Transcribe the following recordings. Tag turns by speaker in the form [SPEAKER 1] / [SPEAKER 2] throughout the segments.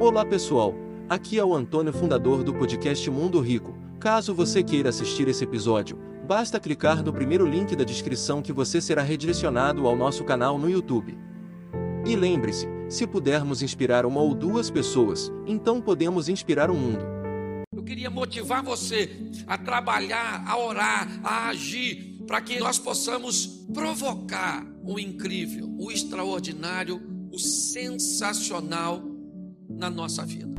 [SPEAKER 1] Olá pessoal, aqui é o Antônio, fundador do podcast Mundo Rico. Caso você queira assistir esse episódio, basta clicar no primeiro link da descrição que você será redirecionado ao nosso canal no YouTube. E lembre-se, se pudermos inspirar uma ou duas pessoas, então podemos inspirar o mundo.
[SPEAKER 2] Eu queria motivar você a trabalhar, a orar, a agir, para que nós possamos provocar o incrível, o extraordinário, o sensacional na nossa vida.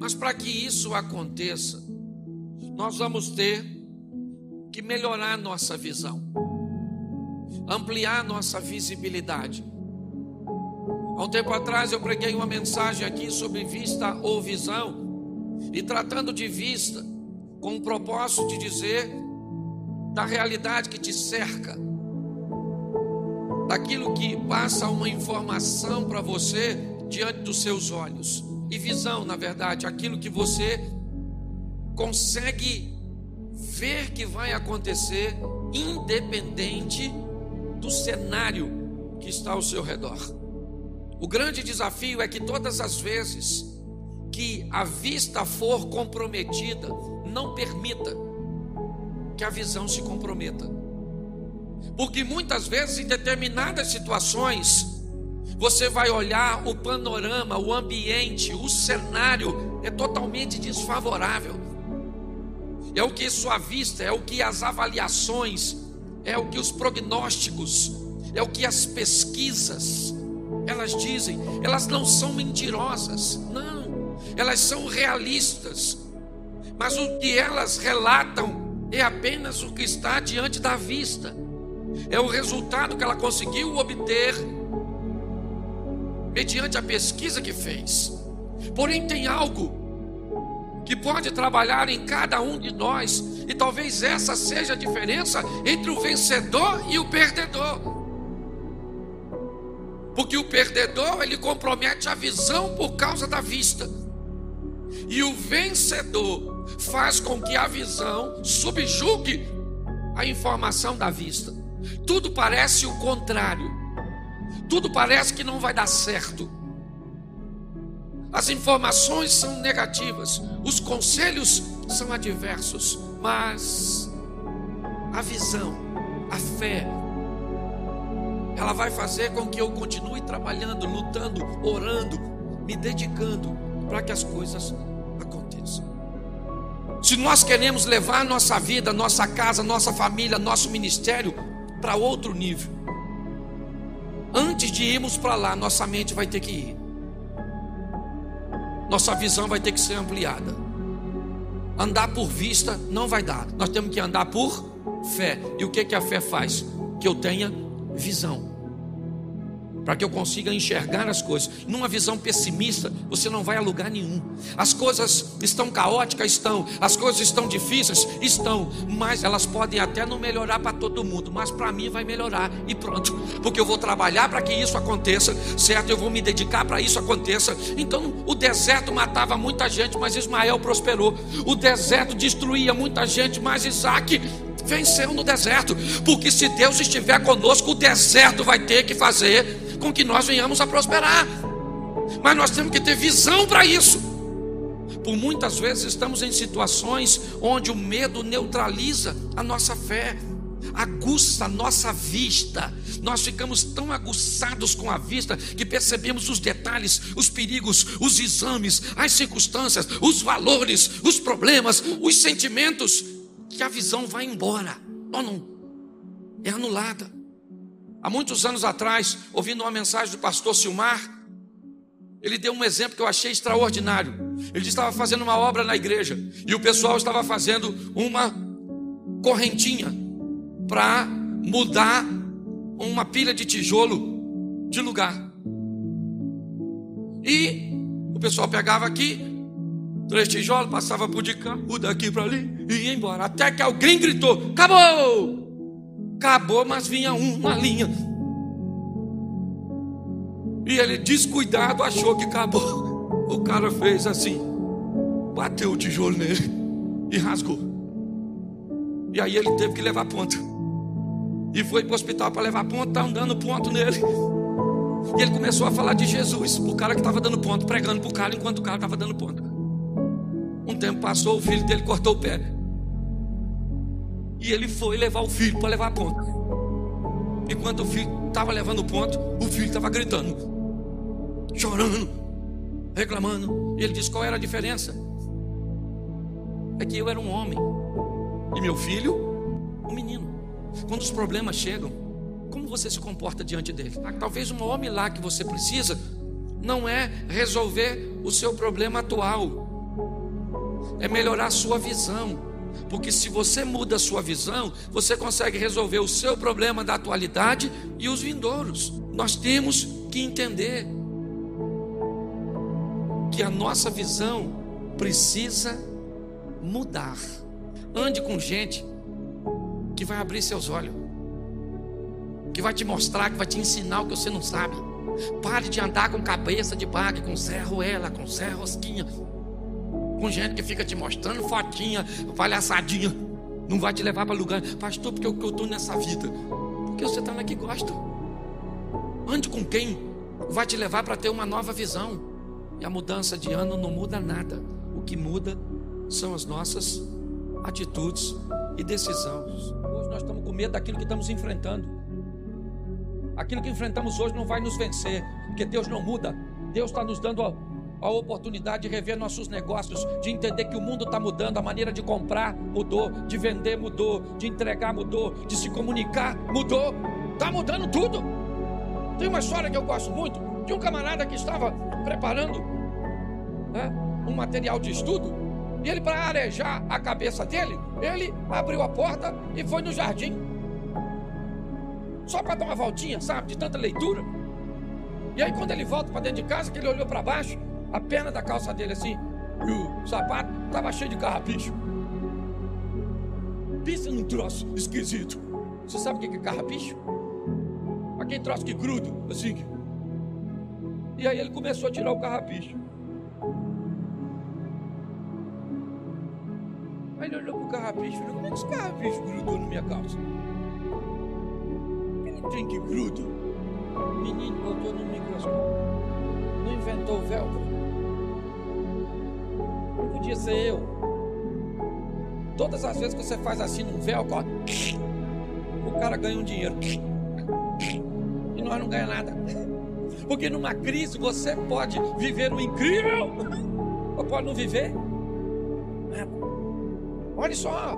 [SPEAKER 2] Mas para que isso aconteça, nós vamos ter que melhorar nossa visão, ampliar nossa visibilidade. Há um tempo atrás eu preguei uma mensagem aqui sobre vista ou visão, e tratando de vista, com o propósito de dizer da realidade que te cerca, daquilo que passa uma informação para você diante dos seus olhos. E visão, na verdade, aquilo que você consegue ver que vai acontecer, independente do cenário que está ao seu redor. O grande desafio é que todas as vezes que a vista for comprometida, não permita que a visão se comprometa. Porque muitas vezes, em determinadas situações, você vai olhar o panorama, o ambiente, o cenário é totalmente desfavorável. É o que sua vista, é o que as avaliações, é o que os prognósticos, é o que as pesquisas, elas dizem, elas não são mentirosas, não, elas são realistas, mas o que elas relatam é apenas o que está diante da vista é o resultado que ela conseguiu obter mediante a pesquisa que fez. Porém, tem algo que pode trabalhar em cada um de nós, e talvez essa seja a diferença entre o vencedor e o perdedor. Porque o perdedor, ele compromete a visão por causa da vista. E o vencedor faz com que a visão subjugue a informação da vista. Tudo parece o contrário. Tudo parece que não vai dar certo. As informações são negativas, os conselhos são adversos, mas a visão, a fé, ela vai fazer com que eu continue trabalhando, lutando, orando, me dedicando para que as coisas aconteçam. Se nós queremos levar nossa vida, nossa casa, nossa família, nosso ministério para outro nível. Antes de irmos para lá, nossa mente vai ter que ir. Nossa visão vai ter que ser ampliada. Andar por vista não vai dar. Nós temos que andar por fé. E o que, que a fé faz? Que eu tenha visão para que eu consiga enxergar as coisas. Numa visão pessimista, você não vai a lugar nenhum. As coisas estão caóticas, estão. As coisas estão difíceis, estão. Mas elas podem até não melhorar para todo mundo, mas para mim vai melhorar e pronto. Porque eu vou trabalhar para que isso aconteça, certo? Eu vou me dedicar para isso aconteça. Então, o deserto matava muita gente, mas Ismael prosperou. O deserto destruía muita gente, mas Isaac venceu no deserto. Porque se Deus estiver conosco, o deserto vai ter que fazer com que nós venhamos a prosperar. Mas nós temos que ter visão para isso. Por muitas vezes estamos em situações onde o medo neutraliza a nossa fé, aguça a nossa vista. Nós ficamos tão aguçados com a vista que percebemos os detalhes, os perigos, os exames, as circunstâncias, os valores, os problemas, os sentimentos, que a visão vai embora. Ou não? É anulada. Há muitos anos atrás, ouvindo uma mensagem do pastor Silmar, ele deu um exemplo que eu achei extraordinário. Ele estava fazendo uma obra na igreja e o pessoal estava fazendo uma correntinha para mudar uma pilha de tijolo de lugar. E o pessoal pegava aqui, três tijolos, passava por de cá, o daqui para ali e ia embora. Até que alguém gritou: Acabou! Acabou, mas vinha uma linha. E ele, descuidado, achou que acabou. O cara fez assim, bateu o tijolo nele e rasgou. E aí ele teve que levar ponto. E foi para o hospital para levar ponto, está andando ponto nele. E ele começou a falar de Jesus, o cara que estava dando ponto, pregando para o cara enquanto o cara estava dando ponto. Um tempo passou, o filho dele cortou o pé. E ele foi levar o filho para levar a ponta. Enquanto o filho estava levando o ponto, o filho estava gritando, chorando, reclamando. E ele disse: Qual era a diferença? É que eu era um homem e meu filho, um menino. Quando os problemas chegam, como você se comporta diante dele? Ah, talvez um homem lá que você precisa não é resolver o seu problema atual, é melhorar a sua visão. Porque se você muda a sua visão, você consegue resolver o seu problema da atualidade e os vindouros. Nós temos que entender que a nossa visão precisa mudar. Ande com gente que vai abrir seus olhos, que vai te mostrar, que vai te ensinar o que você não sabe. Pare de andar com cabeça de baga, com serro ela, com serro rosquinha, com gente que fica te mostrando fotinha, palhaçadinha. Não vai te levar para lugar, pastor, porque eu estou nessa vida. Porque você está na que gosta. Ande com quem vai te levar para ter uma nova visão. E a mudança de ano não muda nada. O que muda são as nossas atitudes e decisões. Hoje nós estamos com medo daquilo que estamos enfrentando. Aquilo que enfrentamos hoje não vai nos vencer, porque Deus não muda. Deus está nos dando a, oportunidade de rever nossos negócios, de entender que o mundo está mudando, a maneira de comprar mudou, de vender mudou, de entregar mudou, de se comunicar mudou. Está mudando tudo. Tem uma história que eu gosto muito de um camarada que estava preparando né, um material de estudo e ele, para arejar a cabeça dele, ele abriu a porta e foi no jardim. Só para dar uma voltinha, sabe, de tanta leitura. E aí, quando ele volta para dentro de casa, que ele olhou para baixo, a perna da calça dele assim, e o sapato estava cheio de carrapicho. Pensa num troço esquisito. Você sabe o que é carrapicho? Aquele troço que gruda, assim. E aí ele começou a tirar o carrapicho. Aí ele olhou pro carrapicho e falou: Como é que esse carrapicho grudou na minha calça? Ele tem que gruda. Menino botou no microscópio. Não inventou o velcro. Podia ser eu. Todas as vezes que você faz assim num ó, o cara ganha um dinheiro. E nós não ganhamos nada. Porque numa crise você pode viver o incrível ou pode não viver Olha só.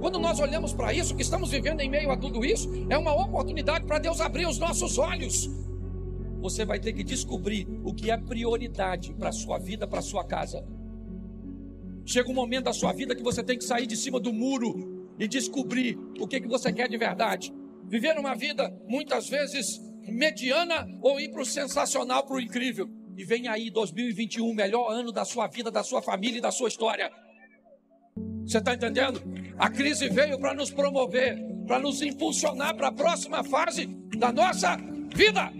[SPEAKER 2] Quando nós olhamos para isso, que estamos vivendo em meio a tudo isso, é uma oportunidade para Deus abrir os nossos olhos. Você vai ter que descobrir o que é prioridade para a sua vida, para a sua casa. Chega um momento da sua vida que você tem que sair de cima do muro e descobrir o que, que você quer de verdade. Viver uma vida, muitas vezes, mediana ou ir para o sensacional, para o incrível. E vem aí 2021, melhor ano da sua vida, da sua família e da sua história. Você está entendendo? A crise veio para nos promover, para nos impulsionar para a próxima fase da nossa vida.